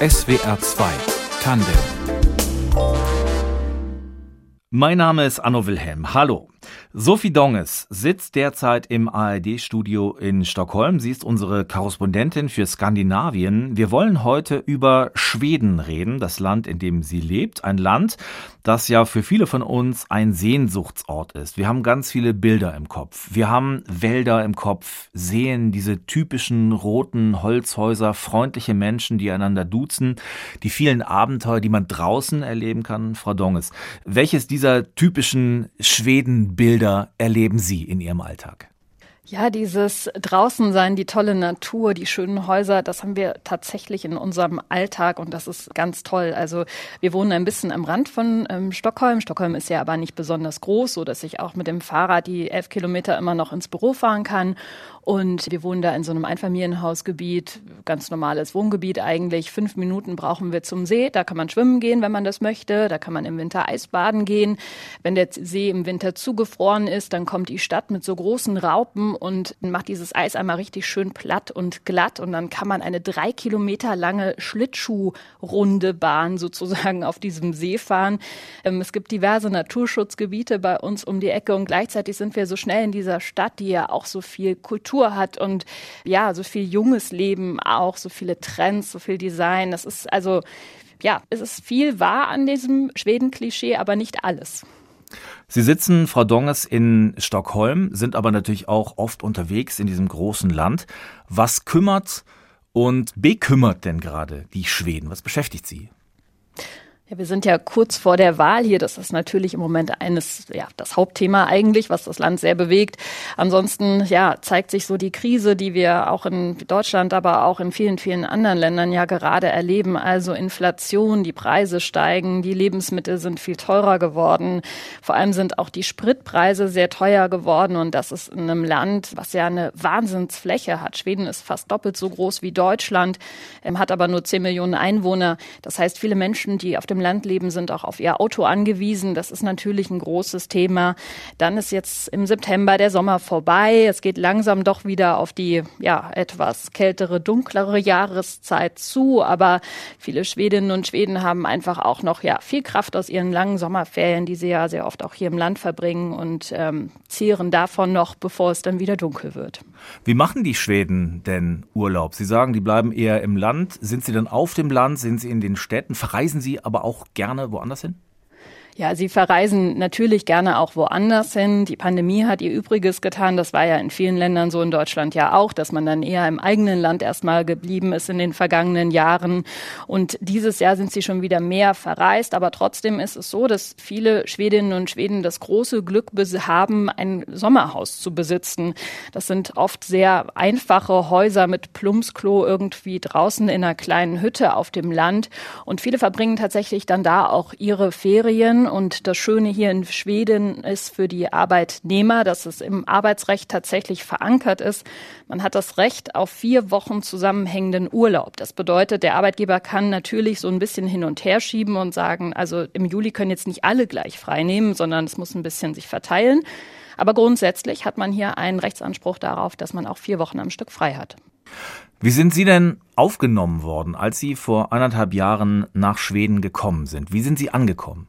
SWR 2 Tandem. Mein Name ist Anno Wilhelm. Hallo. Sophie Donges sitzt derzeit im ARD-Studio in Stockholm. Sie ist unsere Korrespondentin für Skandinavien. Wir wollen heute über Schweden reden, das Land, in dem sie lebt. Ein Land, das ja für viele von uns ein Sehnsuchtsort ist. Wir haben ganz viele Bilder im Kopf. Wir haben Wälder im Kopf, sehen diese typischen roten Holzhäuser, freundliche Menschen, die einander duzen, die vielen Abenteuer, die man draußen erleben kann. Frau Donges, welches dieser typischen Schweden-Bilder Bilder erleben Sie in Ihrem Alltag? Ja, dieses Draußensein, die tolle Natur, die schönen Häuser, das haben wir tatsächlich in unserem Alltag und das ist ganz toll. Also wir wohnen ein bisschen am Rand von ähm, Stockholm. Stockholm ist ja aber nicht besonders groß, so dass ich auch mit dem Fahrrad die elf Kilometer immer noch ins Büro fahren kann. Und wir wohnen da in so einem Einfamilienhausgebiet, ganz normales Wohngebiet eigentlich. Fünf Minuten brauchen wir zum See. Da kann man schwimmen gehen, wenn man das möchte. Da kann man im Winter Eisbaden gehen. Wenn der See im Winter zugefroren ist, dann kommt die Stadt mit so großen Raupen und macht dieses Eis einmal richtig schön platt und glatt. Und dann kann man eine drei Kilometer lange Schlittschuhrunde Bahn sozusagen auf diesem See fahren. Ähm, es gibt diverse Naturschutzgebiete bei uns um die Ecke und gleichzeitig sind wir so schnell in dieser Stadt, die ja auch so viel Kultur hat und ja, so viel junges Leben auch, so viele Trends, so viel Design. Das ist also, ja, es ist viel wahr an diesem Schweden-Klischee, aber nicht alles. Sie sitzen, Frau Donges, in Stockholm, sind aber natürlich auch oft unterwegs in diesem großen Land. Was kümmert und bekümmert denn gerade die Schweden? Was beschäftigt Sie? Wir sind ja kurz vor der Wahl hier. Das ist natürlich im Moment eines, ja, das Hauptthema eigentlich, was das Land sehr bewegt. Ansonsten, ja, zeigt sich so die Krise, die wir auch in Deutschland, aber auch in vielen, vielen anderen Ländern ja gerade erleben. Also Inflation, die Preise steigen, die Lebensmittel sind viel teurer geworden. Vor allem sind auch die Spritpreise sehr teuer geworden. Und das ist in einem Land, was ja eine Wahnsinnsfläche hat. Schweden ist fast doppelt so groß wie Deutschland, ähm, hat aber nur 10 Millionen Einwohner. Das heißt, viele Menschen, die auf dem Land leben, sind auch auf ihr Auto angewiesen. Das ist natürlich ein großes Thema. Dann ist jetzt im September der Sommer vorbei. Es geht langsam doch wieder auf die ja etwas kältere, dunklere Jahreszeit zu. Aber viele Schwedinnen und Schweden haben einfach auch noch ja viel Kraft aus ihren langen Sommerferien, die sie ja sehr oft auch hier im Land verbringen und ähm, zehren davon noch, bevor es dann wieder dunkel wird. Wie machen die Schweden denn Urlaub? Sie sagen, die bleiben eher im Land. Sind sie dann auf dem Land? Sind sie in den Städten? Verreisen sie aber auch gerne woanders hin? Ja, sie verreisen natürlich gerne auch woanders hin. Die Pandemie hat ihr Übriges getan. Das war ja in vielen Ländern so, in Deutschland ja auch, dass man dann eher im eigenen Land erstmal geblieben ist in den vergangenen Jahren. Und dieses Jahr sind sie schon wieder mehr verreist. Aber trotzdem ist es so, dass viele Schwedinnen und Schweden das große Glück haben, ein Sommerhaus zu besitzen. Das sind oft sehr einfache Häuser mit Plumpsklo irgendwie draußen in einer kleinen Hütte auf dem Land. Und viele verbringen tatsächlich dann da auch ihre Ferien und das Schöne hier in Schweden ist für die Arbeitnehmer, dass es im Arbeitsrecht tatsächlich verankert ist. Man hat das Recht auf vier Wochen zusammenhängenden Urlaub. Das bedeutet, der Arbeitgeber kann natürlich so ein bisschen hin und her schieben und sagen, also im Juli können jetzt nicht alle gleich frei nehmen, sondern es muss ein bisschen sich verteilen. Aber grundsätzlich hat man hier einen Rechtsanspruch darauf, dass man auch vier Wochen am Stück frei hat. Wie sind Sie denn aufgenommen worden, als Sie vor anderthalb Jahren nach Schweden gekommen sind? Wie sind Sie angekommen?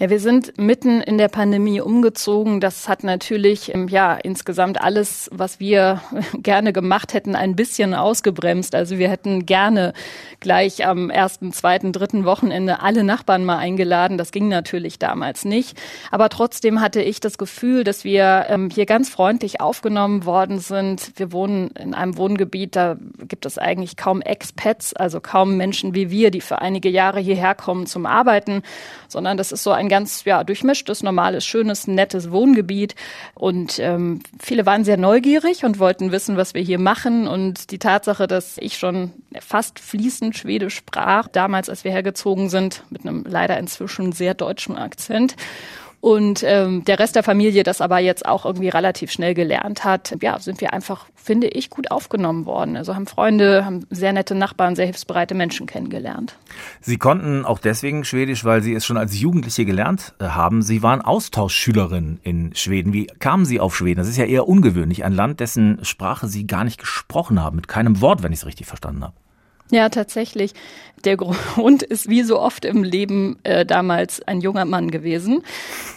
Ja, wir sind mitten in der Pandemie umgezogen. Das hat natürlich ähm, ja insgesamt alles, was wir gerne gemacht hätten, ein bisschen ausgebremst. Also wir hätten gerne gleich am ersten, zweiten, dritten Wochenende alle Nachbarn mal eingeladen. Das ging natürlich damals nicht. Aber trotzdem hatte ich das Gefühl, dass wir ähm, hier ganz freundlich aufgenommen worden sind. Wir wohnen in einem Wohngebiet, da gibt es eigentlich kaum Expats, also kaum Menschen wie wir, die für einige Jahre hierher kommen zum Arbeiten, sondern das ist so ein ganz ja, durchmischtes, normales, schönes, nettes Wohngebiet. Und ähm, viele waren sehr neugierig und wollten wissen, was wir hier machen. Und die Tatsache, dass ich schon fast fließend Schwedisch sprach, damals, als wir hergezogen sind, mit einem leider inzwischen sehr deutschen Akzent und ähm, der Rest der Familie das aber jetzt auch irgendwie relativ schnell gelernt hat, ja, sind wir einfach, finde ich, gut aufgenommen worden. Also haben Freunde, haben sehr nette Nachbarn, sehr hilfsbereite Menschen kennengelernt. Sie konnten auch deswegen Schwedisch, weil Sie es schon als Jugendliche gelernt äh, haben. Sie waren Austauschschülerin in Schweden. Wie kamen Sie auf Schweden? Das ist ja eher ungewöhnlich, ein Land, dessen Sprache Sie gar nicht gesprochen haben, mit keinem Wort, wenn ich es richtig verstanden habe. Ja, tatsächlich. Der Grund ist wie so oft im Leben äh, damals ein junger Mann gewesen.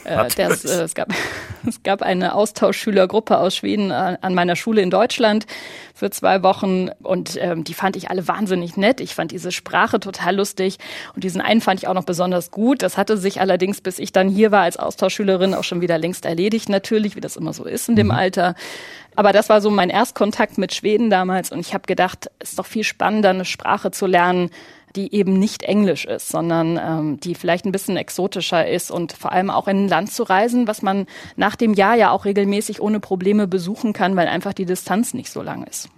Äh, das, äh, es, gab, es gab eine Austauschschülergruppe aus Schweden an, an meiner Schule in Deutschland für zwei Wochen und ähm, die fand ich alle wahnsinnig nett. Ich fand diese Sprache total lustig und diesen einen fand ich auch noch besonders gut. Das hatte sich allerdings, bis ich dann hier war als Austauschschülerin, auch schon wieder längst erledigt natürlich, wie das immer so ist in dem mhm. Alter. Aber das war so mein Erstkontakt mit Schweden damals und ich habe gedacht, es ist doch viel spannender, eine Sprache zu lernen, die eben nicht Englisch ist, sondern ähm, die vielleicht ein bisschen exotischer ist und vor allem auch in ein Land zu reisen, was man nach dem Jahr ja auch regelmäßig ohne Probleme besuchen kann, weil einfach die Distanz nicht so lang ist.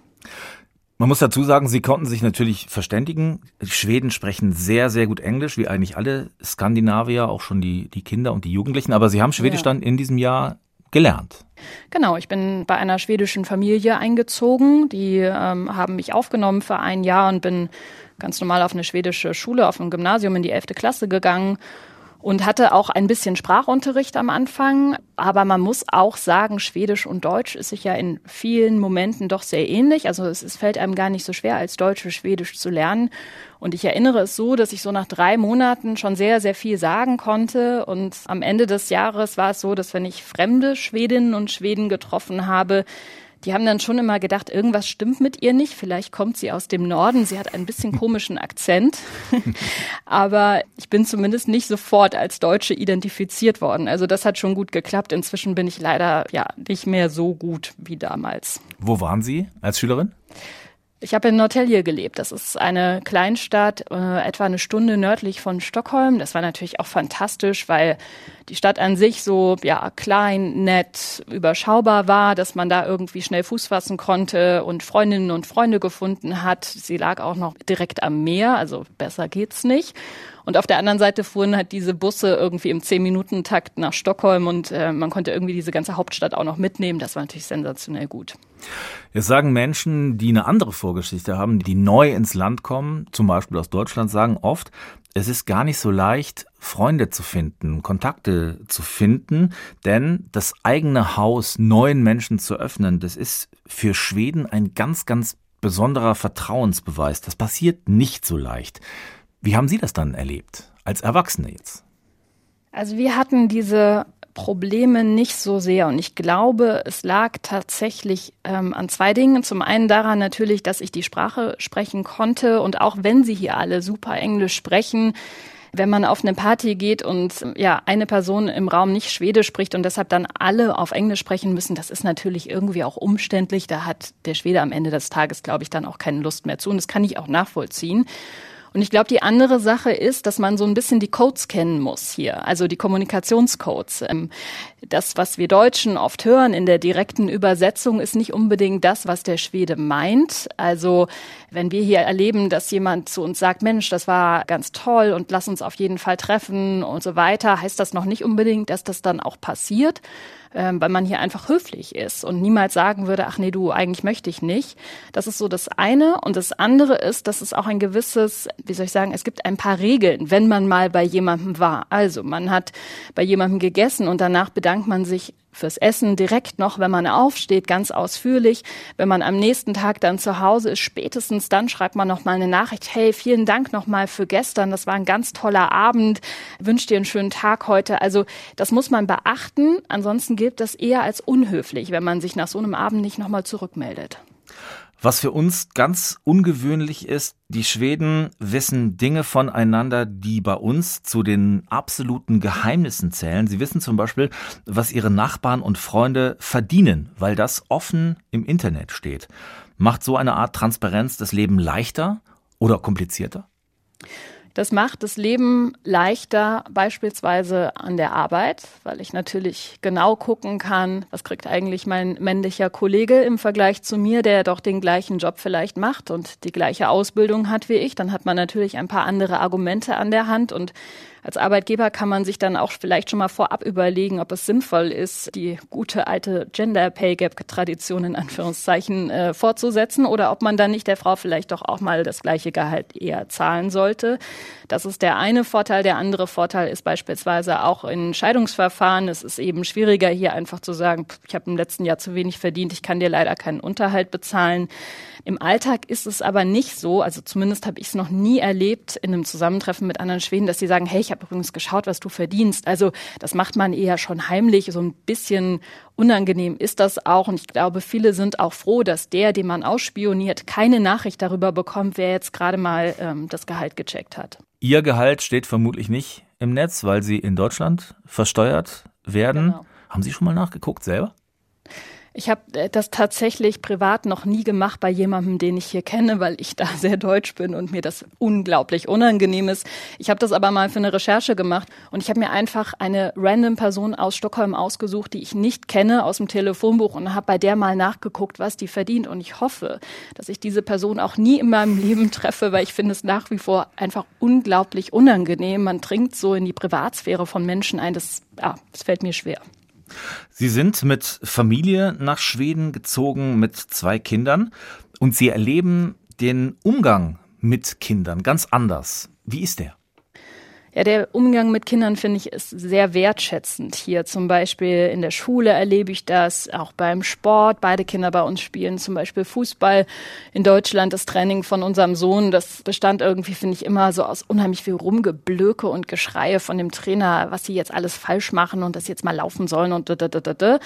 Man muss dazu sagen, sie konnten sich natürlich verständigen. Die Schweden sprechen sehr, sehr gut Englisch, wie eigentlich alle Skandinavier, auch schon die, die Kinder und die Jugendlichen. Aber sie haben Schwedisch ja. dann in diesem Jahr gelernt. Genau, ich bin bei einer schwedischen Familie eingezogen. Die ähm, haben mich aufgenommen für ein Jahr und bin ganz normal auf eine schwedische Schule, auf ein Gymnasium in die elfte Klasse gegangen und hatte auch ein bisschen Sprachunterricht am Anfang. Aber man muss auch sagen, Schwedisch und Deutsch ist sich ja in vielen Momenten doch sehr ähnlich. Also es, es fällt einem gar nicht so schwer, als Deutsche Schwedisch zu lernen. Und ich erinnere es so, dass ich so nach drei Monaten schon sehr, sehr viel sagen konnte. Und am Ende des Jahres war es so, dass wenn ich fremde Schwedinnen und Schweden getroffen habe, die haben dann schon immer gedacht, irgendwas stimmt mit ihr nicht. Vielleicht kommt sie aus dem Norden. Sie hat ein bisschen komischen Akzent. Aber ich bin zumindest nicht sofort als Deutsche identifiziert worden. Also das hat schon gut geklappt. Inzwischen bin ich leider ja nicht mehr so gut wie damals. Wo waren Sie als Schülerin? Ich habe in Norrtälje gelebt. Das ist eine Kleinstadt, äh, etwa eine Stunde nördlich von Stockholm. Das war natürlich auch fantastisch, weil die Stadt an sich so ja klein, nett, überschaubar war, dass man da irgendwie schnell Fuß fassen konnte und Freundinnen und Freunde gefunden hat. Sie lag auch noch direkt am Meer, also besser geht's nicht. Und auf der anderen Seite fuhren halt diese Busse irgendwie im Zehn-Minuten-Takt nach Stockholm und äh, man konnte irgendwie diese ganze Hauptstadt auch noch mitnehmen. Das war natürlich sensationell gut. Jetzt sagen Menschen, die eine andere Vorgeschichte haben, die neu ins Land kommen, zum Beispiel aus Deutschland, sagen oft, es ist gar nicht so leicht, Freunde zu finden, Kontakte zu finden, denn das eigene Haus neuen Menschen zu öffnen, das ist für Schweden ein ganz, ganz besonderer Vertrauensbeweis. Das passiert nicht so leicht. Wie haben Sie das dann erlebt, als Erwachsene jetzt? Also wir hatten diese Probleme nicht so sehr. Und ich glaube, es lag tatsächlich ähm, an zwei Dingen. Zum einen daran natürlich, dass ich die Sprache sprechen konnte. Und auch wenn sie hier alle super Englisch sprechen, wenn man auf eine Party geht und ja, eine Person im Raum nicht Schwedisch spricht und deshalb dann alle auf Englisch sprechen müssen, das ist natürlich irgendwie auch umständlich. Da hat der Schwede am Ende des Tages, glaube ich, dann auch keine Lust mehr zu. Und das kann ich auch nachvollziehen. Und ich glaube, die andere Sache ist, dass man so ein bisschen die Codes kennen muss hier, also die Kommunikationscodes. Ähm, das, was wir Deutschen oft hören in der direkten Übersetzung, ist nicht unbedingt das, was der Schwede meint. Also wenn wir hier erleben, dass jemand zu uns sagt, Mensch, das war ganz toll und lass uns auf jeden Fall treffen und so weiter, heißt das noch nicht unbedingt, dass das dann auch passiert ähm, weil man hier einfach höflich ist und niemals sagen würde, ach nee, du, eigentlich möchte ich nicht. Das ist so das eine. Und das andere ist, dass es auch ein gewisses, wie soll ich sagen, es gibt ein paar Regeln, wenn man mal bei jemandem war. Also man hat bei jemandem gegessen und danach bedankt man sich fürs Essen direkt noch, wenn man aufsteht, ganz ausführlich. Wenn man am nächsten Tag dann zu Hause ist, spätestens dann schreibt man noch mal eine Nachricht. Hey, vielen Dank noch mal für gestern. Das war ein ganz toller Abend. Wünsche dir einen schönen Tag heute. Also das muss man beachten. Ansonsten gilt das eher als unhöflich, wenn man sich nach so einem Abend nicht noch mal zurückmeldet. Was für uns ganz ungewöhnlich ist, die Schweden wissen Dinge voneinander, die bei uns zu den absoluten Geheimnissen zählen. Sie wissen zum Beispiel, was ihre Nachbarn und Freunde verdienen, weil das offen im Internet steht. Macht so eine Art Transparenz das Leben leichter oder komplizierter? Das macht das Leben leichter, beispielsweise an der Arbeit, weil ich natürlich genau gucken kann, was kriegt eigentlich mein männlicher Kollege im Vergleich zu mir, der doch den gleichen Job vielleicht macht und die gleiche Ausbildung hat wie ich. Dann hat man natürlich ein paar andere Argumente an der Hand und als Arbeitgeber kann man sich dann auch vielleicht schon mal vorab überlegen, ob es sinnvoll ist, die gute alte Gender Pay Gap Tradition in Anführungszeichen äh, fortzusetzen oder ob man dann nicht der Frau vielleicht doch auch mal das gleiche Gehalt eher zahlen sollte. Das ist der eine Vorteil. Der andere Vorteil ist beispielsweise auch in Scheidungsverfahren. Es ist eben schwieriger, hier einfach zu sagen, ich habe im letzten Jahr zu wenig verdient, ich kann dir leider keinen Unterhalt bezahlen. Im Alltag ist es aber nicht so, also zumindest habe ich es noch nie erlebt in einem Zusammentreffen mit anderen Schweden, dass sie sagen, hey, ich habe übrigens geschaut, was du verdienst. Also das macht man eher schon heimlich, so ein bisschen unangenehm ist das auch. Und ich glaube, viele sind auch froh, dass der, den man ausspioniert, keine Nachricht darüber bekommt, wer jetzt gerade mal ähm, das Gehalt gecheckt hat. Ihr Gehalt steht vermutlich nicht im Netz, weil Sie in Deutschland versteuert werden. Genau. Haben Sie schon mal nachgeguckt selber? Ich habe äh, das tatsächlich privat noch nie gemacht bei jemandem, den ich hier kenne, weil ich da sehr deutsch bin und mir das unglaublich unangenehm ist. Ich habe das aber mal für eine Recherche gemacht und ich habe mir einfach eine random Person aus Stockholm ausgesucht, die ich nicht kenne aus dem Telefonbuch und habe bei der mal nachgeguckt, was die verdient. Und ich hoffe, dass ich diese Person auch nie in meinem Leben treffe, weil ich finde es nach wie vor einfach unglaublich unangenehm. Man dringt so in die Privatsphäre von Menschen ein. Das, ja, das fällt mir schwer. Sie sind mit Familie nach Schweden gezogen mit zwei Kindern und Sie erleben den Umgang mit Kindern ganz anders. Wie ist der? Ja, der Umgang mit Kindern finde ich ist sehr wertschätzend. Hier zum Beispiel in der Schule erlebe ich das, auch beim Sport. Beide Kinder bei uns spielen zum Beispiel Fußball. In Deutschland das Training von unserem Sohn, das bestand irgendwie, finde ich, immer so aus unheimlich viel Rumgeblöke und Geschreie von dem Trainer, was sie jetzt alles falsch machen und das jetzt mal laufen sollen und da, da, da, da.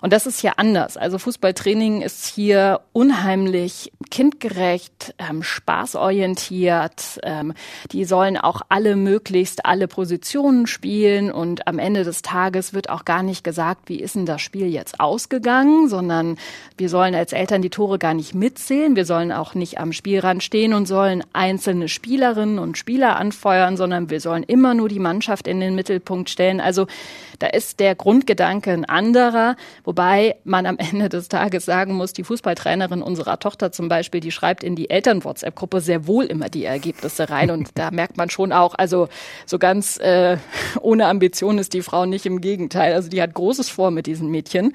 Und das ist hier anders. Also Fußballtraining ist hier unheimlich kindgerecht, ähm, spaßorientiert. Ähm, die sollen auch alle möglichst möglichst alle Positionen spielen und am Ende des Tages wird auch gar nicht gesagt, wie ist denn das Spiel jetzt ausgegangen, sondern wir sollen als Eltern die Tore gar nicht mitzählen, wir sollen auch nicht am Spielrand stehen und sollen einzelne Spielerinnen und Spieler anfeuern, sondern wir sollen immer nur die Mannschaft in den Mittelpunkt stellen. Also da ist der Grundgedanke ein anderer, wobei man am Ende des Tages sagen muss, die Fußballtrainerin unserer Tochter zum Beispiel, die schreibt in die Eltern-WhatsApp-Gruppe sehr wohl immer die Ergebnisse rein und da merkt man schon auch, also so ganz äh, ohne Ambition ist die Frau nicht im Gegenteil. Also die hat Großes vor mit diesen Mädchen.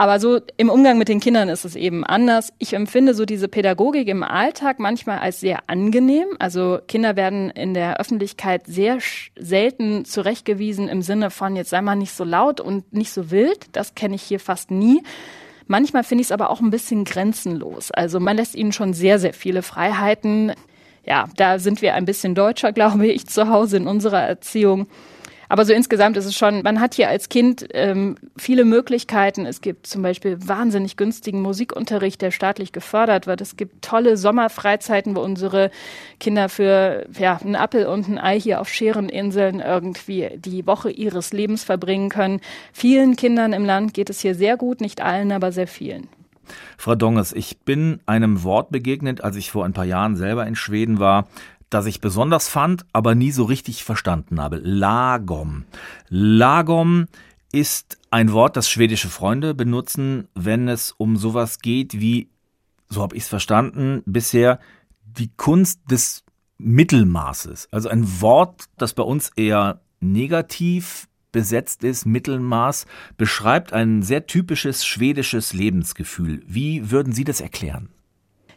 Aber so im Umgang mit den Kindern ist es eben anders. Ich empfinde so diese Pädagogik im Alltag manchmal als sehr angenehm. Also Kinder werden in der Öffentlichkeit sehr selten zurechtgewiesen im Sinne von, jetzt sei mal nicht so laut und nicht so wild. Das kenne ich hier fast nie. Manchmal finde ich es aber auch ein bisschen grenzenlos. Also man lässt ihnen schon sehr, sehr viele Freiheiten. Ja, da sind wir ein bisschen deutscher, glaube ich, zu Hause in unserer Erziehung. Aber so insgesamt ist es schon, man hat hier als Kind ähm, viele Möglichkeiten. Es gibt zum Beispiel wahnsinnig günstigen Musikunterricht, der staatlich gefördert wird. Es gibt tolle Sommerfreizeiten, wo unsere Kinder für ja, einen Appel und ein Ei hier auf Schereninseln irgendwie die Woche ihres Lebens verbringen können. Vielen Kindern im Land geht es hier sehr gut, nicht allen, aber sehr vielen. Frau Donges, ich bin einem Wort begegnet, als ich vor ein paar Jahren selber in Schweden war das ich besonders fand, aber nie so richtig verstanden habe. Lagom. Lagom ist ein Wort, das schwedische Freunde benutzen, wenn es um sowas geht wie, so habe ich es verstanden, bisher die Kunst des Mittelmaßes. Also ein Wort, das bei uns eher negativ besetzt ist, Mittelmaß, beschreibt ein sehr typisches schwedisches Lebensgefühl. Wie würden Sie das erklären?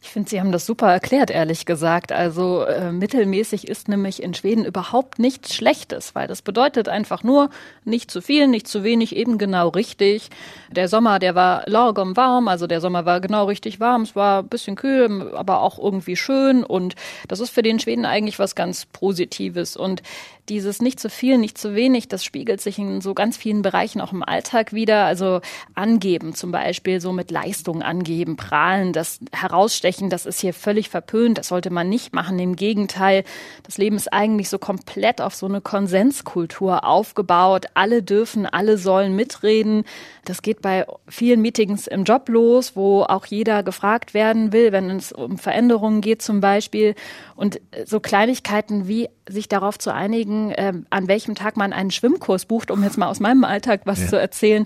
Ich finde, Sie haben das super erklärt, ehrlich gesagt. Also äh, mittelmäßig ist nämlich in Schweden überhaupt nichts Schlechtes, weil das bedeutet einfach nur nicht zu viel, nicht zu wenig, eben genau richtig. Der Sommer, der war lagom warm, also der Sommer war genau richtig warm. Es war ein bisschen kühl, aber auch irgendwie schön und das ist für den Schweden eigentlich was ganz Positives. Und dieses nicht zu viel, nicht zu wenig, das spiegelt sich in so ganz vielen Bereichen auch im Alltag wieder. Also angeben zum Beispiel, so mit Leistung angeben, prahlen, das herausstechen, das ist hier völlig verpönt, das sollte man nicht machen. Im Gegenteil, das Leben ist eigentlich so komplett auf so eine Konsenskultur aufgebaut. Alle dürfen, alle sollen mitreden. Das geht bei vielen Meetings im Job los, wo auch jeder gefragt werden will, wenn es um Veränderungen geht zum Beispiel. Und so Kleinigkeiten wie sich darauf zu einigen, äh, an welchem Tag man einen Schwimmkurs bucht, um jetzt mal aus meinem Alltag was ja. zu erzählen,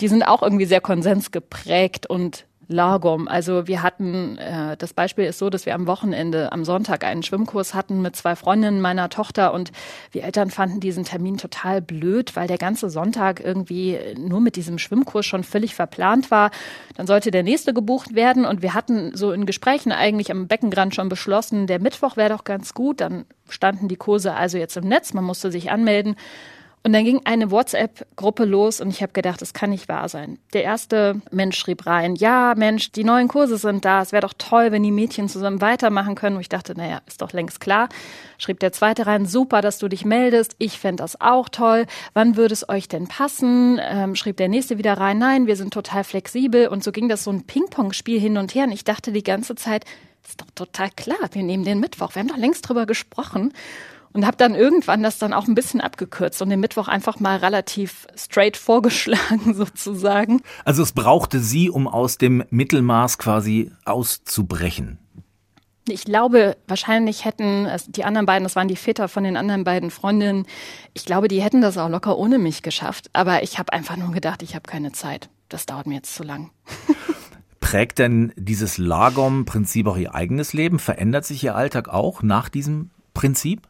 die sind auch irgendwie sehr konsensgeprägt und Lagom. Also wir hatten, äh, das Beispiel ist so, dass wir am Wochenende, am Sonntag einen Schwimmkurs hatten mit zwei Freundinnen meiner Tochter und wir Eltern fanden diesen Termin total blöd, weil der ganze Sonntag irgendwie nur mit diesem Schwimmkurs schon völlig verplant war. Dann sollte der nächste gebucht werden und wir hatten so in Gesprächen eigentlich am Beckenrand schon beschlossen, der Mittwoch wäre doch ganz gut. Dann standen die Kurse also jetzt im Netz, man musste sich anmelden. Und dann ging eine WhatsApp-Gruppe los und ich habe gedacht, das kann nicht wahr sein. Der erste Mensch schrieb rein, ja Mensch, die neuen Kurse sind da, es wäre doch toll, wenn die Mädchen zusammen weitermachen können. Und ich dachte, naja, ist doch längst klar. Schrieb der zweite rein, super, dass du dich meldest, ich fände das auch toll. Wann würde es euch denn passen? Ähm, schrieb der nächste wieder rein, nein, wir sind total flexibel. Und so ging das so ein Ping-Pong-Spiel hin und her. Und ich dachte die ganze Zeit, ist doch total klar, wir nehmen den Mittwoch. Wir haben doch längst drüber gesprochen und habe dann irgendwann das dann auch ein bisschen abgekürzt und den Mittwoch einfach mal relativ straight vorgeschlagen sozusagen. Also es brauchte Sie, um aus dem Mittelmaß quasi auszubrechen. Ich glaube, wahrscheinlich hätten die anderen beiden, das waren die Väter von den anderen beiden Freundinnen, ich glaube, die hätten das auch locker ohne mich geschafft. Aber ich habe einfach nur gedacht, ich habe keine Zeit. Das dauert mir jetzt zu lang. Prägt denn dieses Lagom-Prinzip auch Ihr eigenes Leben? Verändert sich Ihr Alltag auch nach diesem Prinzip?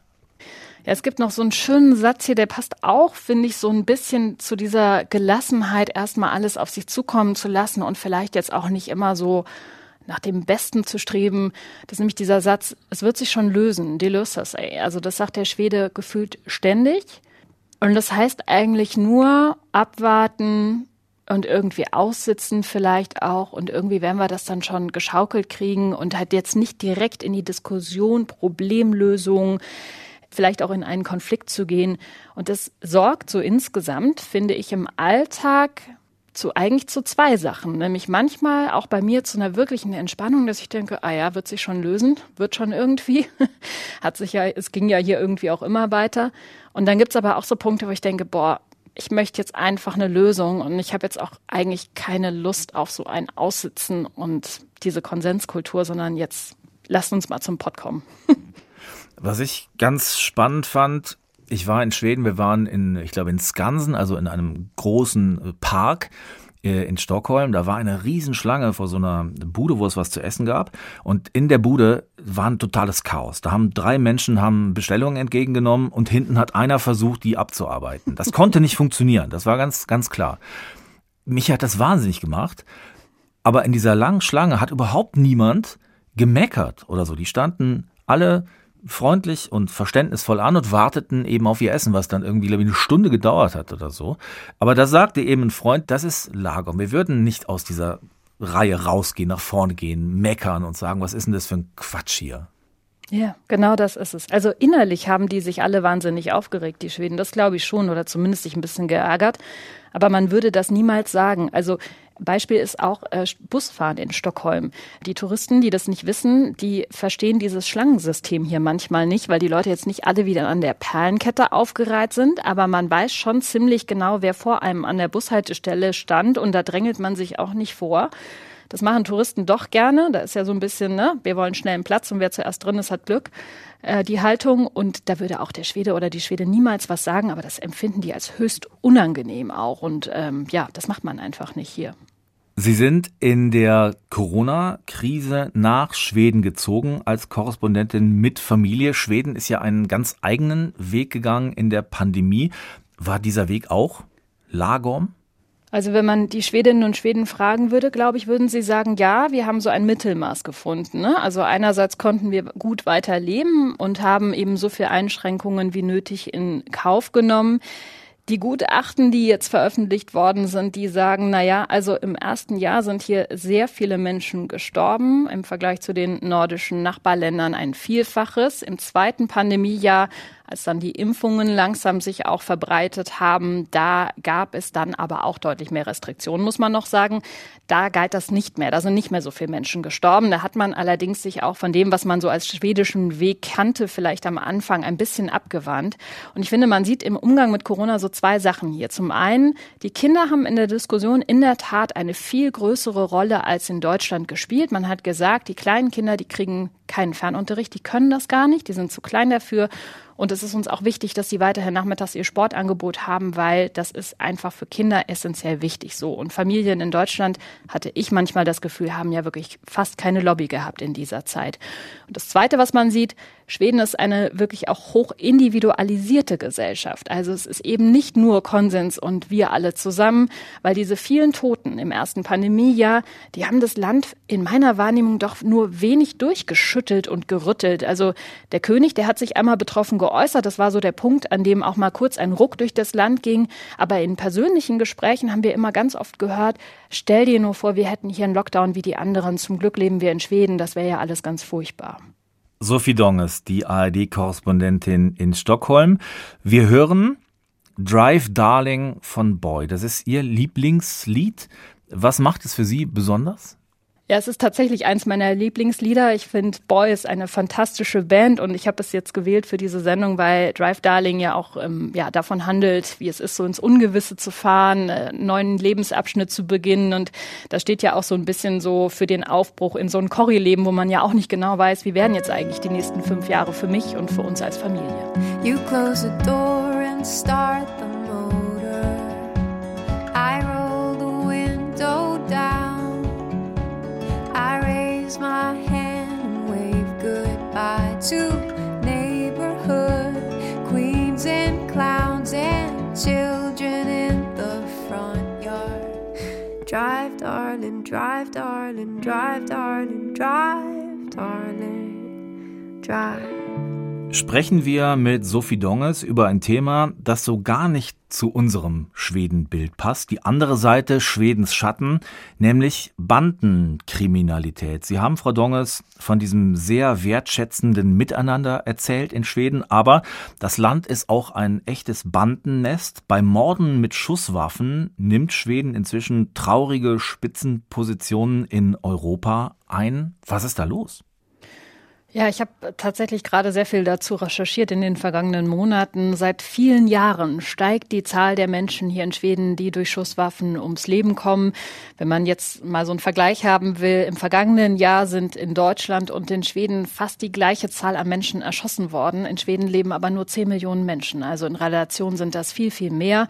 Es gibt noch so einen schönen Satz hier, der passt auch, finde ich, so ein bisschen zu dieser Gelassenheit, erstmal alles auf sich zukommen zu lassen und vielleicht jetzt auch nicht immer so nach dem Besten zu streben. Das ist nämlich dieser Satz, es wird sich schon lösen, die löst das, ey. Also das sagt der Schwede gefühlt ständig. Und das heißt eigentlich nur abwarten und irgendwie aussitzen vielleicht auch und irgendwie werden wir das dann schon geschaukelt kriegen und halt jetzt nicht direkt in die Diskussion, Problemlösung, vielleicht auch in einen Konflikt zu gehen. Und das sorgt so insgesamt, finde ich, im Alltag zu eigentlich zu zwei Sachen, nämlich manchmal auch bei mir zu einer wirklichen Entspannung, dass ich denke, ah ja, wird sich schon lösen, wird schon irgendwie, hat sich ja, es ging ja hier irgendwie auch immer weiter. Und dann gibt's aber auch so Punkte, wo ich denke, boah, ich möchte jetzt einfach eine Lösung und ich habe jetzt auch eigentlich keine Lust auf so ein Aussitzen und diese Konsenskultur, sondern jetzt lasst uns mal zum Pott kommen. Was ich ganz spannend fand, ich war in Schweden, wir waren in, ich glaube, in Skansen, also in einem großen äh, Park äh, in Stockholm. Da war eine Riesenschlange vor so einer Bude, wo es was zu essen gab. Und in der Bude war ein totales Chaos. Da haben drei Menschen haben Bestellungen entgegengenommen und hinten hat einer versucht, die abzuarbeiten. Das konnte nicht funktionieren. Das war ganz, ganz klar. Mich hat das wahnsinnig gemacht. Aber in dieser langen Schlange hat überhaupt niemand gemeckert oder so. Die standen alle freundlich und verständnisvoll an und warteten eben auf ihr Essen, was dann irgendwie ich, eine Stunde gedauert hat oder so. Aber da sagte eben ein Freund, das ist Lager. Wir würden nicht aus dieser Reihe rausgehen, nach vorne gehen, meckern und sagen, was ist denn das für ein Quatsch hier? Ja, genau das ist es. Also innerlich haben die sich alle wahnsinnig aufgeregt, die Schweden. Das glaube ich schon oder zumindest sich ein bisschen geärgert. Aber man würde das niemals sagen. Also Beispiel ist auch äh, Busfahren in Stockholm. Die Touristen, die das nicht wissen, die verstehen dieses Schlangensystem hier manchmal nicht, weil die Leute jetzt nicht alle wieder an der Perlenkette aufgereiht sind, aber man weiß schon ziemlich genau, wer vor einem an der Bushaltestelle stand und da drängelt man sich auch nicht vor. Das machen Touristen doch gerne. Da ist ja so ein bisschen, ne, wir wollen schnell einen Platz und wer zuerst drin ist, hat Glück. Äh, die Haltung und da würde auch der Schwede oder die Schwede niemals was sagen, aber das empfinden die als höchst unangenehm auch und ähm, ja, das macht man einfach nicht hier. Sie sind in der Corona-Krise nach Schweden gezogen als Korrespondentin mit Familie. Schweden ist ja einen ganz eigenen Weg gegangen in der Pandemie. War dieser Weg auch Lagom? Also wenn man die Schwedinnen und Schweden fragen würde, glaube ich, würden sie sagen, ja, wir haben so ein Mittelmaß gefunden. Ne? Also einerseits konnten wir gut weiterleben und haben eben so viele Einschränkungen wie nötig in Kauf genommen. Die Gutachten, die jetzt veröffentlicht worden sind, die sagen, na ja, also im ersten Jahr sind hier sehr viele Menschen gestorben, im Vergleich zu den nordischen Nachbarländern ein Vielfaches. Im zweiten Pandemiejahr als dann die Impfungen langsam sich auch verbreitet haben, da gab es dann aber auch deutlich mehr Restriktionen, muss man noch sagen. Da galt das nicht mehr. Da sind nicht mehr so viele Menschen gestorben. Da hat man allerdings sich auch von dem, was man so als schwedischen Weg kannte, vielleicht am Anfang ein bisschen abgewandt. Und ich finde, man sieht im Umgang mit Corona so zwei Sachen hier. Zum einen, die Kinder haben in der Diskussion in der Tat eine viel größere Rolle als in Deutschland gespielt. Man hat gesagt, die kleinen Kinder, die kriegen keinen Fernunterricht. Die können das gar nicht, die sind zu klein dafür. Und es ist uns auch wichtig, dass sie weiterhin nachmittags ihr Sportangebot haben, weil das ist einfach für Kinder essentiell wichtig so. Und Familien in Deutschland, hatte ich manchmal das Gefühl, haben ja wirklich fast keine Lobby gehabt in dieser Zeit. Und das Zweite, was man sieht, Schweden ist eine wirklich auch hoch individualisierte Gesellschaft. Also es ist eben nicht nur Konsens und wir alle zusammen, weil diese vielen Toten im ersten Pandemiejahr, die haben das Land in meiner Wahrnehmung doch nur wenig durchgeschüttelt und gerüttelt. Also der König, der hat sich einmal betroffen geäußert. Das war so der Punkt, an dem auch mal kurz ein Ruck durch das Land ging. Aber in persönlichen Gesprächen haben wir immer ganz oft gehört, stell dir nur vor, wir hätten hier einen Lockdown wie die anderen. Zum Glück leben wir in Schweden. Das wäre ja alles ganz furchtbar. Sophie Donges, die ARD-Korrespondentin in Stockholm. Wir hören Drive Darling von Boy. Das ist Ihr Lieblingslied. Was macht es für Sie besonders? Ja, es ist tatsächlich eins meiner Lieblingslieder. Ich finde Boy ist eine fantastische Band und ich habe es jetzt gewählt für diese Sendung, weil Drive Darling ja auch ähm, ja, davon handelt, wie es ist, so ins Ungewisse zu fahren, äh, neuen Lebensabschnitt zu beginnen. Und da steht ja auch so ein bisschen so für den Aufbruch in so ein Corrie-Leben, wo man ja auch nicht genau weiß, wie werden jetzt eigentlich die nächsten fünf Jahre für mich und für uns als Familie. You close the door and start the raise my hand and wave goodbye to neighborhood queens and clowns and children in the front yard. Drive, darling, drive, darling, drive, darling, drive, darling, drive. Sprechen wir mit Sophie Donges über ein Thema, das so gar nicht zu unserem Schwedenbild passt. Die andere Seite Schwedens Schatten, nämlich Bandenkriminalität. Sie haben, Frau Donges, von diesem sehr wertschätzenden Miteinander erzählt in Schweden, aber das Land ist auch ein echtes Bandennest. Bei Morden mit Schusswaffen nimmt Schweden inzwischen traurige Spitzenpositionen in Europa ein. Was ist da los? Ja, ich habe tatsächlich gerade sehr viel dazu recherchiert in den vergangenen Monaten. Seit vielen Jahren steigt die Zahl der Menschen hier in Schweden, die durch Schusswaffen ums Leben kommen. Wenn man jetzt mal so einen Vergleich haben will, im vergangenen Jahr sind in Deutschland und in Schweden fast die gleiche Zahl an Menschen erschossen worden. In Schweden leben aber nur 10 Millionen Menschen. Also in Relation sind das viel, viel mehr.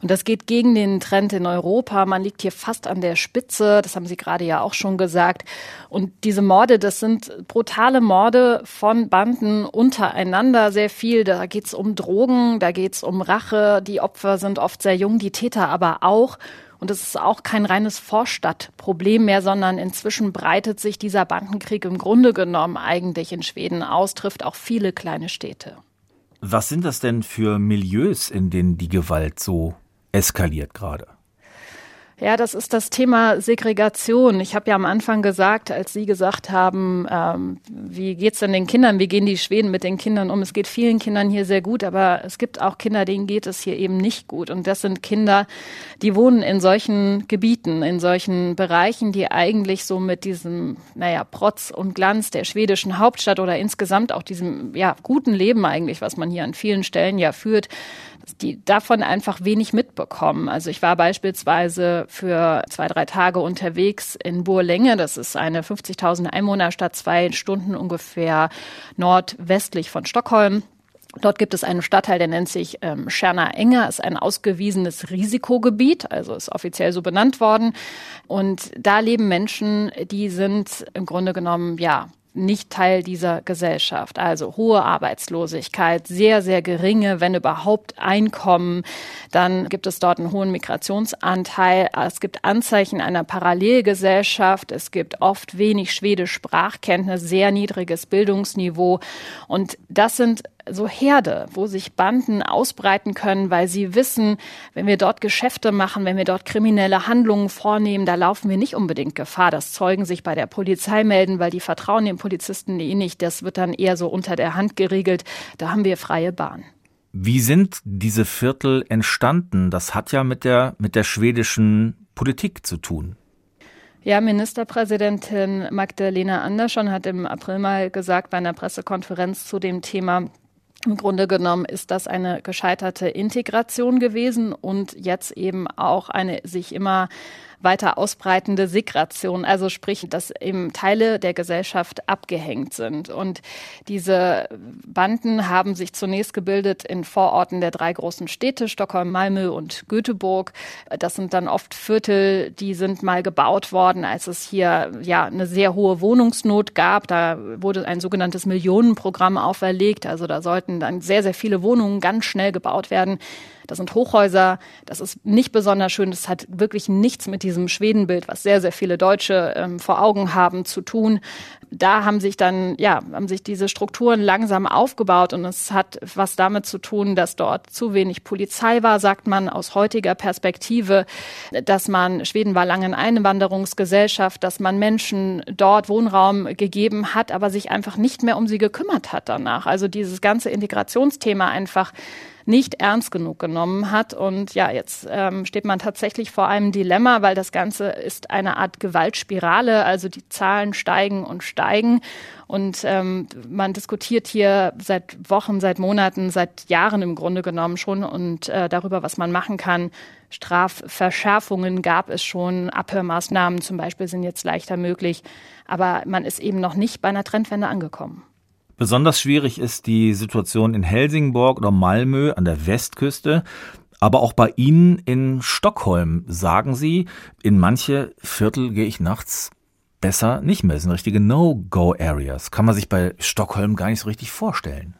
Und das geht gegen den Trend in Europa. Man liegt hier fast an der Spitze. Das haben Sie gerade ja auch schon gesagt. Und diese Morde, das sind brutale Morde Morde von Banden untereinander sehr viel. Da geht es um Drogen, da geht es um Rache. Die Opfer sind oft sehr jung, die Täter aber auch. Und es ist auch kein reines Vorstadtproblem mehr, sondern inzwischen breitet sich dieser Bandenkrieg im Grunde genommen eigentlich in Schweden aus, trifft auch viele kleine Städte. Was sind das denn für Milieus, in denen die Gewalt so eskaliert gerade? Ja, das ist das Thema Segregation. Ich habe ja am Anfang gesagt, als Sie gesagt haben, ähm, wie geht's denn den Kindern, wie gehen die Schweden mit den Kindern um? Es geht vielen Kindern hier sehr gut, aber es gibt auch Kinder, denen geht es hier eben nicht gut. Und das sind Kinder, die wohnen in solchen Gebieten, in solchen Bereichen, die eigentlich so mit diesem, naja, Protz und Glanz der schwedischen Hauptstadt oder insgesamt auch diesem, ja, guten Leben eigentlich, was man hier an vielen Stellen ja führt, die davon einfach wenig mitbekommen. Also ich war beispielsweise für zwei, drei Tage unterwegs in Burlänge. Das ist eine 50.000 Einwohnerstadt, zwei Stunden ungefähr nordwestlich von Stockholm. Dort gibt es einen Stadtteil, der nennt sich ähm, Scherner Enger, ist ein ausgewiesenes Risikogebiet, also ist offiziell so benannt worden. Und da leben Menschen, die sind im Grunde genommen, ja, nicht Teil dieser Gesellschaft. Also hohe Arbeitslosigkeit, sehr, sehr geringe, wenn überhaupt Einkommen. Dann gibt es dort einen hohen Migrationsanteil. Es gibt Anzeichen einer Parallelgesellschaft. Es gibt oft wenig schwedisch Sprachkenntnis, sehr niedriges Bildungsniveau. Und das sind so Herde, wo sich Banden ausbreiten können, weil sie wissen, wenn wir dort Geschäfte machen, wenn wir dort kriminelle Handlungen vornehmen, da laufen wir nicht unbedingt Gefahr, dass Zeugen sich bei der Polizei melden, weil die vertrauen den Polizisten eh nicht. Das wird dann eher so unter der Hand geregelt. Da haben wir freie Bahn. Wie sind diese Viertel entstanden? Das hat ja mit der, mit der schwedischen Politik zu tun. Ja, Ministerpräsidentin Magdalena Andersson hat im April mal gesagt bei einer Pressekonferenz zu dem Thema, im Grunde genommen ist das eine gescheiterte Integration gewesen und jetzt eben auch eine sich immer weiter ausbreitende Segration, also sprich, dass eben Teile der Gesellschaft abgehängt sind. Und diese Banden haben sich zunächst gebildet in Vororten der drei großen Städte, Stockholm, Malmö und Göteborg. Das sind dann oft Viertel, die sind mal gebaut worden, als es hier ja eine sehr hohe Wohnungsnot gab. Da wurde ein sogenanntes Millionenprogramm auferlegt. Also da sollten dann sehr, sehr viele Wohnungen ganz schnell gebaut werden. Das sind Hochhäuser. Das ist nicht besonders schön. Das hat wirklich nichts mit diesem Schwedenbild, was sehr, sehr viele Deutsche ähm, vor Augen haben, zu tun. Da haben sich dann, ja, haben sich diese Strukturen langsam aufgebaut und es hat was damit zu tun, dass dort zu wenig Polizei war, sagt man aus heutiger Perspektive, dass man, Schweden war lange eine Einwanderungsgesellschaft, dass man Menschen dort Wohnraum gegeben hat, aber sich einfach nicht mehr um sie gekümmert hat danach. Also dieses ganze Integrationsthema einfach nicht ernst genug genommen hat. Und ja, jetzt ähm, steht man tatsächlich vor einem Dilemma, weil das Ganze ist eine Art Gewaltspirale. Also die Zahlen steigen und steigen. Und ähm, man diskutiert hier seit Wochen, seit Monaten, seit Jahren im Grunde genommen schon und äh, darüber, was man machen kann. Strafverschärfungen gab es schon, Abhörmaßnahmen zum Beispiel sind jetzt leichter möglich, aber man ist eben noch nicht bei einer Trendwende angekommen. Besonders schwierig ist die Situation in Helsingborg oder Malmö an der Westküste. Aber auch bei Ihnen in Stockholm sagen Sie, in manche Viertel gehe ich nachts besser nicht mehr. Das sind richtige No-Go-Areas. Kann man sich bei Stockholm gar nicht so richtig vorstellen.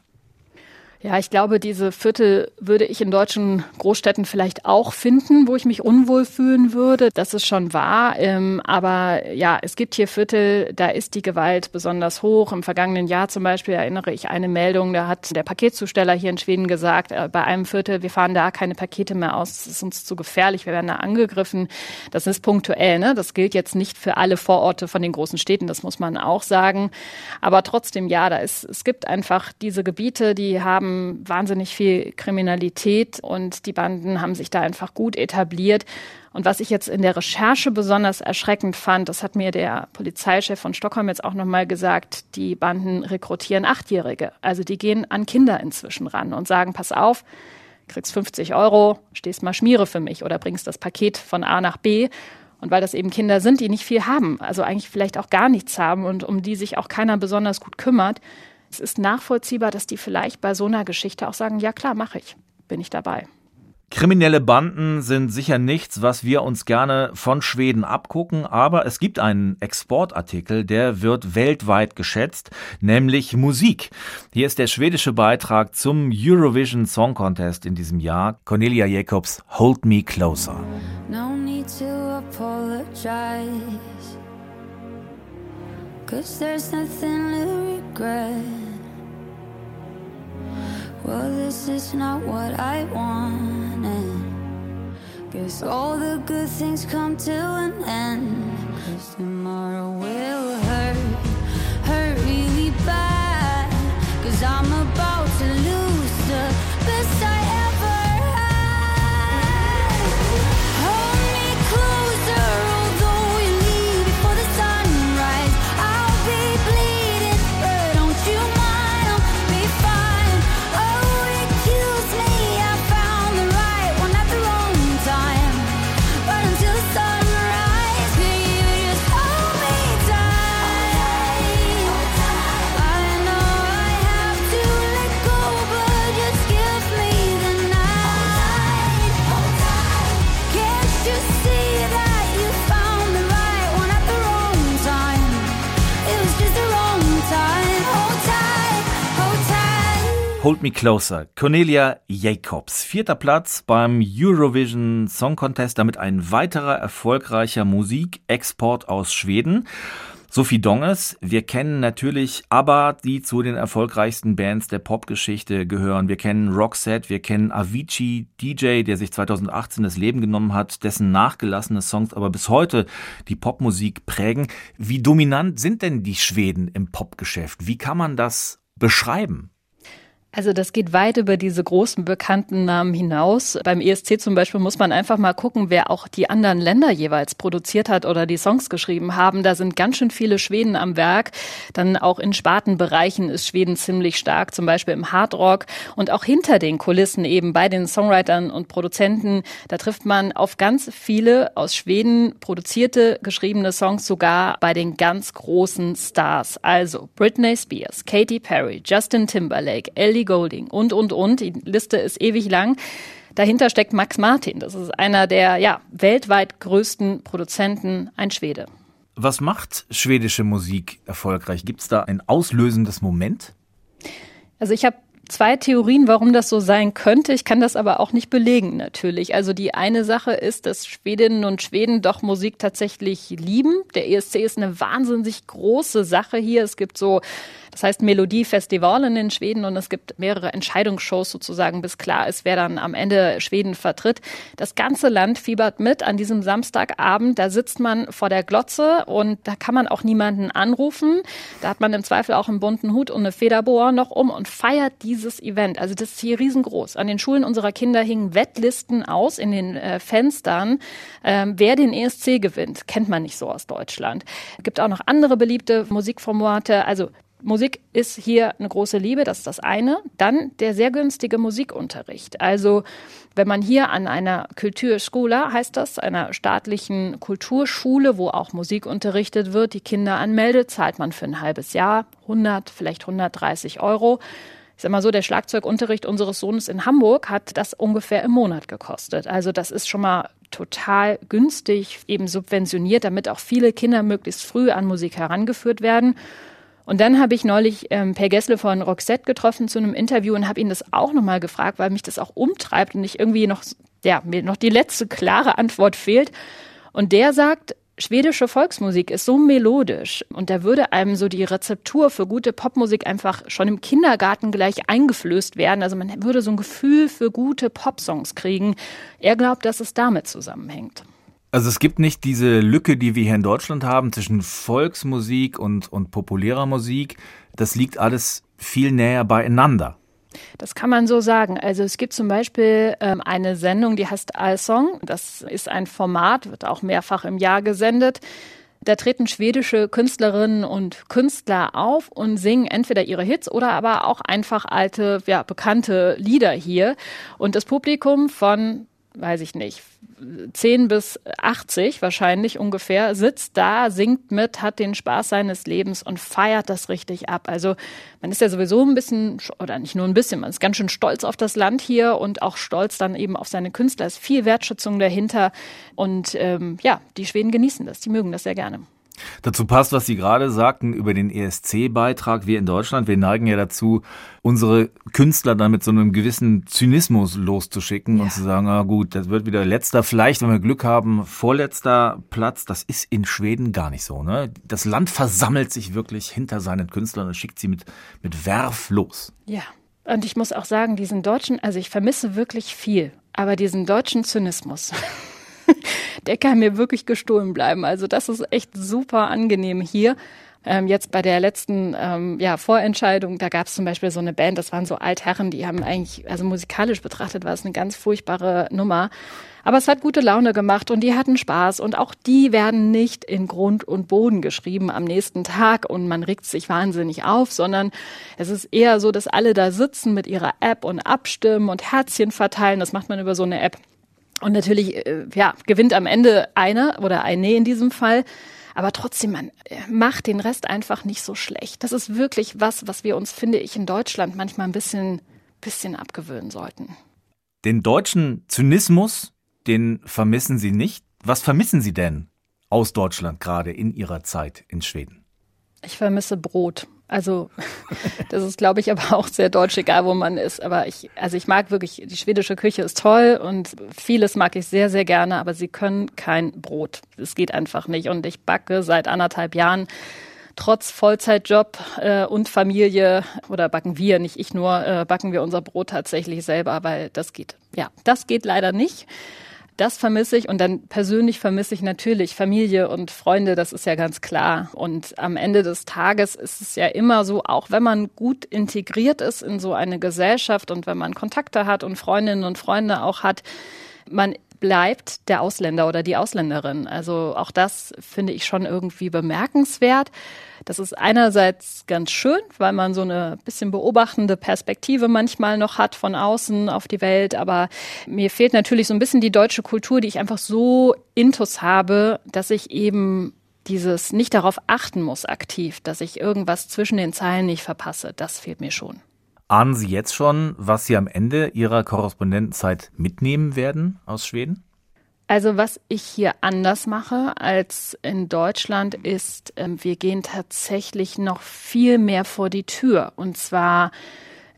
Ja, ich glaube, diese Viertel würde ich in deutschen Großstädten vielleicht auch finden, wo ich mich unwohl fühlen würde. Das ist schon wahr. Ähm, aber ja, es gibt hier Viertel, da ist die Gewalt besonders hoch. Im vergangenen Jahr zum Beispiel erinnere ich eine Meldung, da hat der Paketzusteller hier in Schweden gesagt, äh, bei einem Viertel, wir fahren da keine Pakete mehr aus, das ist uns zu gefährlich, wir werden da angegriffen. Das ist punktuell, ne? Das gilt jetzt nicht für alle Vororte von den großen Städten, das muss man auch sagen. Aber trotzdem, ja, da ist, es gibt einfach diese Gebiete, die haben haben wahnsinnig viel Kriminalität und die Banden haben sich da einfach gut etabliert. Und was ich jetzt in der Recherche besonders erschreckend fand, das hat mir der Polizeichef von Stockholm jetzt auch nochmal gesagt, die Banden rekrutieren Achtjährige. Also die gehen an Kinder inzwischen ran und sagen, pass auf, kriegst 50 Euro, stehst mal Schmiere für mich oder bringst das Paket von A nach B. Und weil das eben Kinder sind, die nicht viel haben, also eigentlich vielleicht auch gar nichts haben und um die sich auch keiner besonders gut kümmert, es ist nachvollziehbar, dass die vielleicht bei so einer Geschichte auch sagen, ja klar, mache ich, bin ich dabei. Kriminelle Banden sind sicher nichts, was wir uns gerne von Schweden abgucken, aber es gibt einen Exportartikel, der wird weltweit geschätzt, nämlich Musik. Hier ist der schwedische Beitrag zum Eurovision Song Contest in diesem Jahr. Cornelia Jacobs, Hold Me Closer. No need to apologize. Cause there's nothing to regret. Well, this is not what I wanted. Guess all the good things come to an end. Cause tomorrow will hurt, hurt really bad. Cause I'm about to lose the best Hold Me Closer. Cornelia Jacobs. Vierter Platz beim Eurovision Song Contest, damit ein weiterer erfolgreicher Musikexport aus Schweden. Sophie Donges, wir kennen natürlich ABBA, die zu den erfolgreichsten Bands der Popgeschichte gehören. Wir kennen Roxette, wir kennen Avicii, DJ, der sich 2018 das Leben genommen hat, dessen nachgelassene Songs aber bis heute die Popmusik prägen. Wie dominant sind denn die Schweden im Popgeschäft? Wie kann man das beschreiben? Also das geht weit über diese großen bekannten Namen hinaus. Beim ESC zum Beispiel muss man einfach mal gucken, wer auch die anderen Länder jeweils produziert hat oder die Songs geschrieben haben. Da sind ganz schön viele Schweden am Werk. Dann auch in Spartenbereichen ist Schweden ziemlich stark, zum Beispiel im Hardrock und auch hinter den Kulissen eben bei den Songwritern und Produzenten. Da trifft man auf ganz viele aus Schweden produzierte, geschriebene Songs, sogar bei den ganz großen Stars. Also Britney Spears, Katy Perry, Justin Timberlake, Ellie Ellie Golding und, und, und. Die Liste ist ewig lang. Dahinter steckt Max Martin. Das ist einer der ja, weltweit größten Produzenten, ein Schwede. Was macht schwedische Musik erfolgreich? Gibt es da ein auslösendes Moment? Also ich habe zwei Theorien, warum das so sein könnte. Ich kann das aber auch nicht belegen, natürlich. Also die eine Sache ist, dass Schwedinnen und Schweden doch Musik tatsächlich lieben. Der ESC ist eine wahnsinnig große Sache hier. Es gibt so das heißt Melodiefestivalen in Schweden und es gibt mehrere Entscheidungsshows sozusagen, bis klar ist, wer dann am Ende Schweden vertritt. Das ganze Land fiebert mit an diesem Samstagabend. Da sitzt man vor der Glotze und da kann man auch niemanden anrufen. Da hat man im Zweifel auch einen bunten Hut und eine Federbohr noch um und feiert dieses Event. Also das ist hier riesengroß. An den Schulen unserer Kinder hingen Wettlisten aus in den äh, Fenstern. Ähm, wer den ESC gewinnt, kennt man nicht so aus Deutschland. Es gibt auch noch andere beliebte Musikformate. Also Musik ist hier eine große Liebe, das ist das eine. Dann der sehr günstige Musikunterricht. Also wenn man hier an einer Kulturschule, heißt das, einer staatlichen Kulturschule, wo auch Musik unterrichtet wird, die Kinder anmeldet, zahlt man für ein halbes Jahr 100, vielleicht 130 Euro. Ich sag mal so, der Schlagzeugunterricht unseres Sohnes in Hamburg hat das ungefähr im Monat gekostet. Also das ist schon mal total günstig, eben subventioniert, damit auch viele Kinder möglichst früh an Musik herangeführt werden. Und dann habe ich neulich ähm, Per Gessle von Roxette getroffen zu einem Interview und habe ihn das auch nochmal gefragt, weil mich das auch umtreibt und ich irgendwie noch, ja, mir noch die letzte klare Antwort fehlt. Und der sagt, schwedische Volksmusik ist so melodisch und da würde einem so die Rezeptur für gute Popmusik einfach schon im Kindergarten gleich eingeflößt werden. Also man würde so ein Gefühl für gute Popsongs kriegen. Er glaubt, dass es damit zusammenhängt. Also es gibt nicht diese Lücke, die wir hier in Deutschland haben zwischen Volksmusik und, und populärer Musik. Das liegt alles viel näher beieinander. Das kann man so sagen. Also es gibt zum Beispiel ähm, eine Sendung, die heißt Allsong. Das ist ein Format, wird auch mehrfach im Jahr gesendet. Da treten schwedische Künstlerinnen und Künstler auf und singen entweder ihre Hits oder aber auch einfach alte, ja, bekannte Lieder hier. Und das Publikum von weiß ich nicht, 10 bis 80 wahrscheinlich ungefähr, sitzt da, singt mit, hat den Spaß seines Lebens und feiert das richtig ab. Also man ist ja sowieso ein bisschen, oder nicht nur ein bisschen, man ist ganz schön stolz auf das Land hier und auch stolz dann eben auf seine Künstler. Es ist viel Wertschätzung dahinter und ähm, ja, die Schweden genießen das, die mögen das sehr gerne. Dazu passt, was Sie gerade sagten über den ESC-Beitrag. Wir in Deutschland, wir neigen ja dazu, unsere Künstler dann mit so einem gewissen Zynismus loszuschicken ja. und zu sagen, ah gut, das wird wieder letzter, vielleicht, wenn wir Glück haben, vorletzter Platz. Das ist in Schweden gar nicht so. Ne? Das Land versammelt sich wirklich hinter seinen Künstlern und schickt sie mit, mit Werf los. Ja. Und ich muss auch sagen, diesen deutschen, also ich vermisse wirklich viel, aber diesen deutschen Zynismus. der kann mir wirklich gestohlen bleiben. Also das ist echt super angenehm hier. Ähm, jetzt bei der letzten ähm, ja, Vorentscheidung, da gab es zum Beispiel so eine Band, das waren so Altherren, die haben eigentlich, also musikalisch betrachtet war es eine ganz furchtbare Nummer. Aber es hat gute Laune gemacht und die hatten Spaß und auch die werden nicht in Grund und Boden geschrieben am nächsten Tag und man regt sich wahnsinnig auf, sondern es ist eher so, dass alle da sitzen mit ihrer App und abstimmen und Herzchen verteilen. Das macht man über so eine App. Und natürlich, äh, ja, gewinnt am Ende einer oder eine in diesem Fall. Aber trotzdem, man äh, macht den Rest einfach nicht so schlecht. Das ist wirklich was, was wir uns, finde ich, in Deutschland manchmal ein bisschen, bisschen abgewöhnen sollten. Den deutschen Zynismus, den vermissen Sie nicht. Was vermissen Sie denn aus Deutschland gerade in Ihrer Zeit in Schweden? Ich vermisse Brot. Also das ist, glaube ich, aber auch sehr deutsch, egal wo man ist. Aber ich, also ich mag wirklich, die schwedische Küche ist toll und vieles mag ich sehr, sehr gerne, aber sie können kein Brot. Es geht einfach nicht. Und ich backe seit anderthalb Jahren trotz Vollzeitjob äh, und Familie oder backen wir, nicht ich nur, äh, backen wir unser Brot tatsächlich selber, weil das geht. Ja, das geht leider nicht. Das vermisse ich und dann persönlich vermisse ich natürlich Familie und Freunde, das ist ja ganz klar. Und am Ende des Tages ist es ja immer so, auch wenn man gut integriert ist in so eine Gesellschaft und wenn man Kontakte hat und Freundinnen und Freunde auch hat, man bleibt der Ausländer oder die Ausländerin. Also auch das finde ich schon irgendwie bemerkenswert. Das ist einerseits ganz schön, weil man so eine bisschen beobachtende Perspektive manchmal noch hat von außen auf die Welt. Aber mir fehlt natürlich so ein bisschen die deutsche Kultur, die ich einfach so intus habe, dass ich eben dieses nicht darauf achten muss aktiv, dass ich irgendwas zwischen den Zeilen nicht verpasse. Das fehlt mir schon. Ahnen Sie jetzt schon, was Sie am Ende Ihrer Korrespondentenzeit mitnehmen werden aus Schweden? Also was ich hier anders mache als in Deutschland ist, ähm, wir gehen tatsächlich noch viel mehr vor die Tür. Und zwar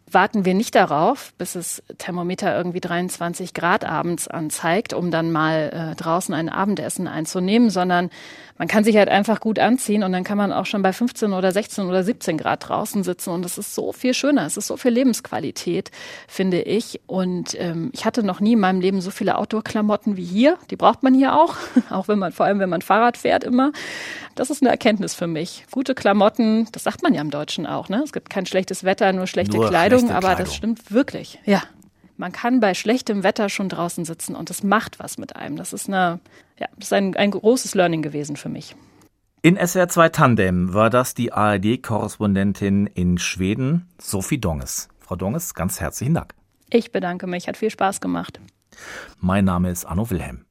warten wir nicht darauf, bis das Thermometer irgendwie 23 Grad abends anzeigt, um dann mal äh, draußen ein Abendessen einzunehmen, sondern man kann sich halt einfach gut anziehen und dann kann man auch schon bei 15 oder 16 oder 17 Grad draußen sitzen und es ist so viel schöner, es ist so viel Lebensqualität, finde ich. Und ähm, ich hatte noch nie in meinem Leben so viele Outdoor-Klamotten wie hier. Die braucht man hier auch, auch wenn man, vor allem wenn man Fahrrad fährt immer. Das ist eine Erkenntnis für mich. Gute Klamotten, das sagt man ja im Deutschen auch, ne? Es gibt kein schlechtes Wetter, nur schlechte nur Kleidung, schlechte aber Kleidung. das stimmt wirklich. Ja man kann bei schlechtem Wetter schon draußen sitzen und es macht was mit einem. Das ist eine, ja, das ist ein, ein großes Learning gewesen für mich. In SWR2 Tandem war das die ARD-Korrespondentin in Schweden, Sophie Donges. Frau Donges, ganz herzlichen Dank. Ich bedanke mich, hat viel Spaß gemacht. Mein Name ist Anno Wilhelm.